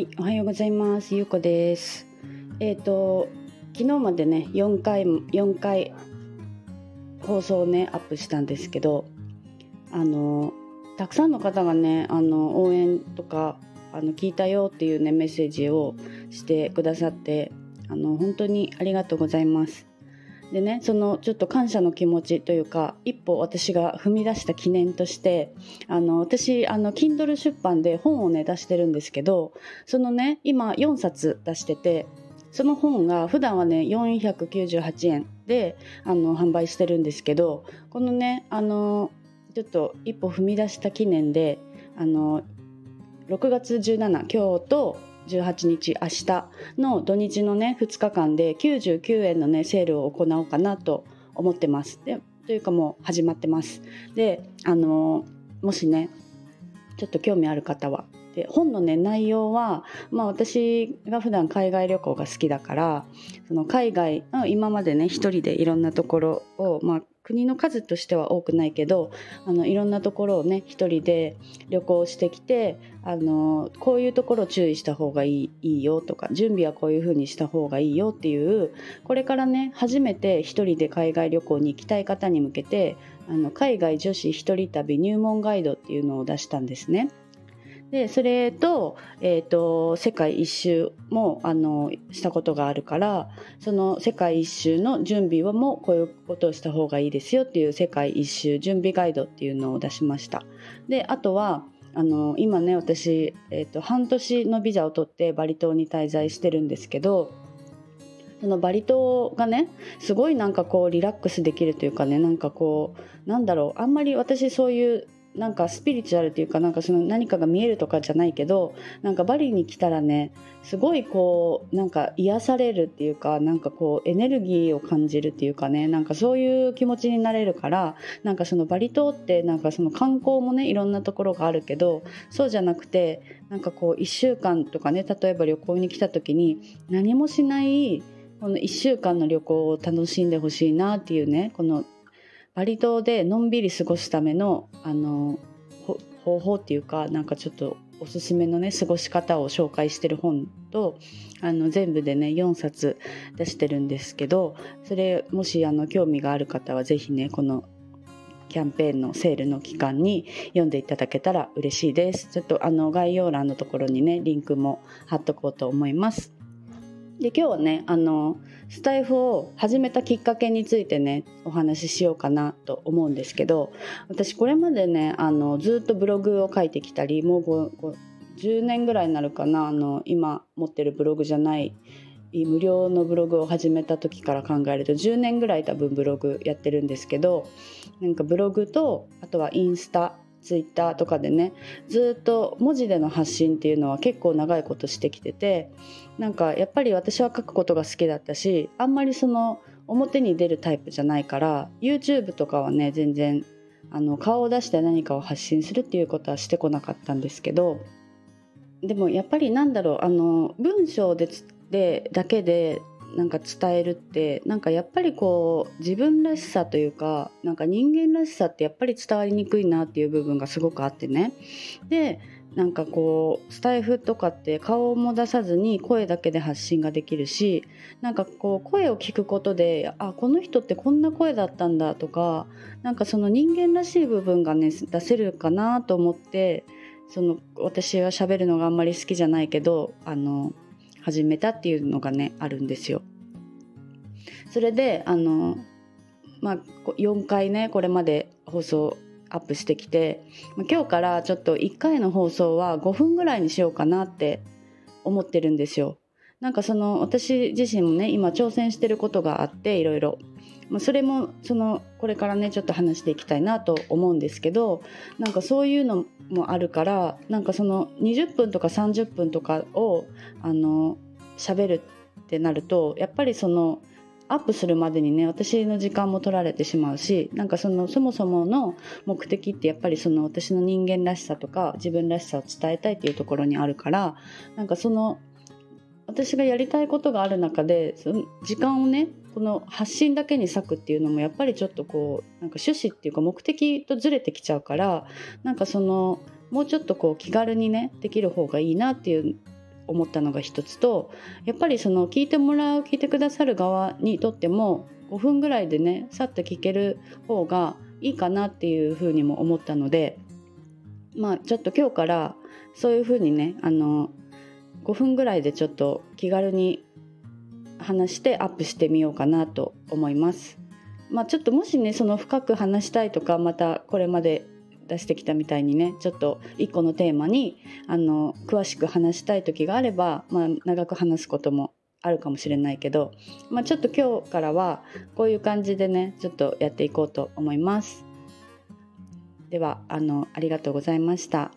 はい、おはようございます。ゆうこです。えっ、と昨日までね4回4回放送をねアップしたんですけど、あのたくさんの方がねあの応援とかあの聞いたよっていうねメッセージをしてくださって、あの本当にありがとうございます。でねそのちょっと感謝の気持ちというか一歩私が踏み出した記念としてあの私あの Kindle 出版で本をね出してるんですけどそのね今4冊出しててその本が普段はね498円であの販売してるんですけどこのねあのちょっと一歩踏み出した記念であの6月17今日と18日明日の土日のね2日間で99円のねセールを行おうかなと思ってます。でというかもう始まってます。であのもしねちょっと興味ある方はで本のね内容は、まあ、私が普段海外旅行が好きだからその海外今までね一人でいろんなところを、まあ、国の数としては多くないけどあのいろんなところをね一人で旅行してきてあのこういうところ注意した方がいいいいよとか準備はこういうふうにした方がいいよっていうこれからね初めて一人で海外旅行に行きたい方に向けてあの海外女子一人旅入門ガイドっていうのを出したんですね。でそれと,、えーと世界一周もあのしたことがあるからその世界一周の準備はもうこういうことをした方がいいですよっていう世界一周準備ガイドっていうのを出しました。であとはあの今ね私、えーと半年のビザを取ってバリ島に滞在してるんですけどそのバリ島がねすごいなんかこうリラックスできるというかねなんかこうなんだろうあんまり私そういうなんかスピリチュアルというかなんかその何かが見えるとかじゃないけどなんかバリに来たらねすごいこうなんか癒されるっていうかなんかこうエネルギーを感じるっていうかねなんかそういう気持ちになれるからなんかそのバリ島ってなんかその観光もねいろんなところがあるけどそうじゃなくてなんかこう1週間とかね例えば旅行に来た時に何もしないこの1週間の旅行を楽しんでほしいなっていうねこのバリ島でのんびり過ごすためのあの方法っていうかなんかちょっとおすすめのね過ごし方を紹介してる本とあの全部でね4冊出してるんですけどそれもしあの興味がある方は是非ねこのキャンペーンのセールの期間に読んでいただけたら嬉しいです。ちょっとあの概要欄のところにねリンクも貼っとこうと思います。で今日はねあのスタイフを始めたきっかけについてねお話ししようかなと思うんですけど私これまでねあのずっとブログを書いてきたりもう10年ぐらいになるかなあの今持ってるブログじゃない無料のブログを始めた時から考えると10年ぐらい多分ブログやってるんですけどなんかブログとあとはインスタツイッターとかでねずっと文字での発信っていうのは結構長いことしてきててなんかやっぱり私は書くことが好きだったしあんまりその表に出るタイプじゃないから YouTube とかはね全然あの顔を出して何かを発信するっていうことはしてこなかったんですけどでもやっぱりなんだろうあの文章ででだけでなんか伝えるってなんかやっぱりこう自分らしさというかなんか人間らしさってやっぱり伝わりにくいなっていう部分がすごくあってね。でなんかこうスタイフとかって顔も出さずに声だけで発信ができるしなんかこう声を聞くことであこの人ってこんな声だったんだとかなんかその人間らしい部分がね出せるかなと思ってその私は喋るのがあんまり好きじゃないけどあの始めたっていうのがねあるんですよ。それであの、まあ、4回ねこれまで放送アップしてきて今日からちょっと1回の放送は5分ぐらいにしようかなって思ってるんですよ。なんかその私自身もね今挑戦してることがあっていろいろまそれもそのこれからねちょっと話していきたいなと思うんですけどなんかそういうのもあるからなんかその20分とか30分とかをあの喋るってなるとやっぱりそのアップするまでにね私の時間も取られてしまうしなんかそのそもそもの目的ってやっぱりその私の人間らしさとか自分らしさを伝えたいっていうところにあるからなんかその私がやりたいことがある中でその時間をねこの発信だけに割くっていうのもやっぱりちょっとこうなんか趣旨っていうか目的とずれてきちゃうからなんかそのもうちょっとこう気軽にねできる方がいいなっていう思ったのが一つとやっぱりその聞いてもらう聞いてくださる側にとっても5分ぐらいでねさっと聞ける方がいいかなっていうふうにも思ったのでまあちょっと今日からそういうふうにねあの5分ぐらいでちょっと気軽に話してアップしてみようかなと思います。まあ、ちょっともしねその深く話したいとかまたこれまで出してきたみたいにねちょっと1個のテーマにあの詳しく話したい時があれば、まあ、長く話すこともあるかもしれないけど、まあ、ちょっと今日からはこういう感じでねちょっとやっていこうと思います。ではあのありがとうございました。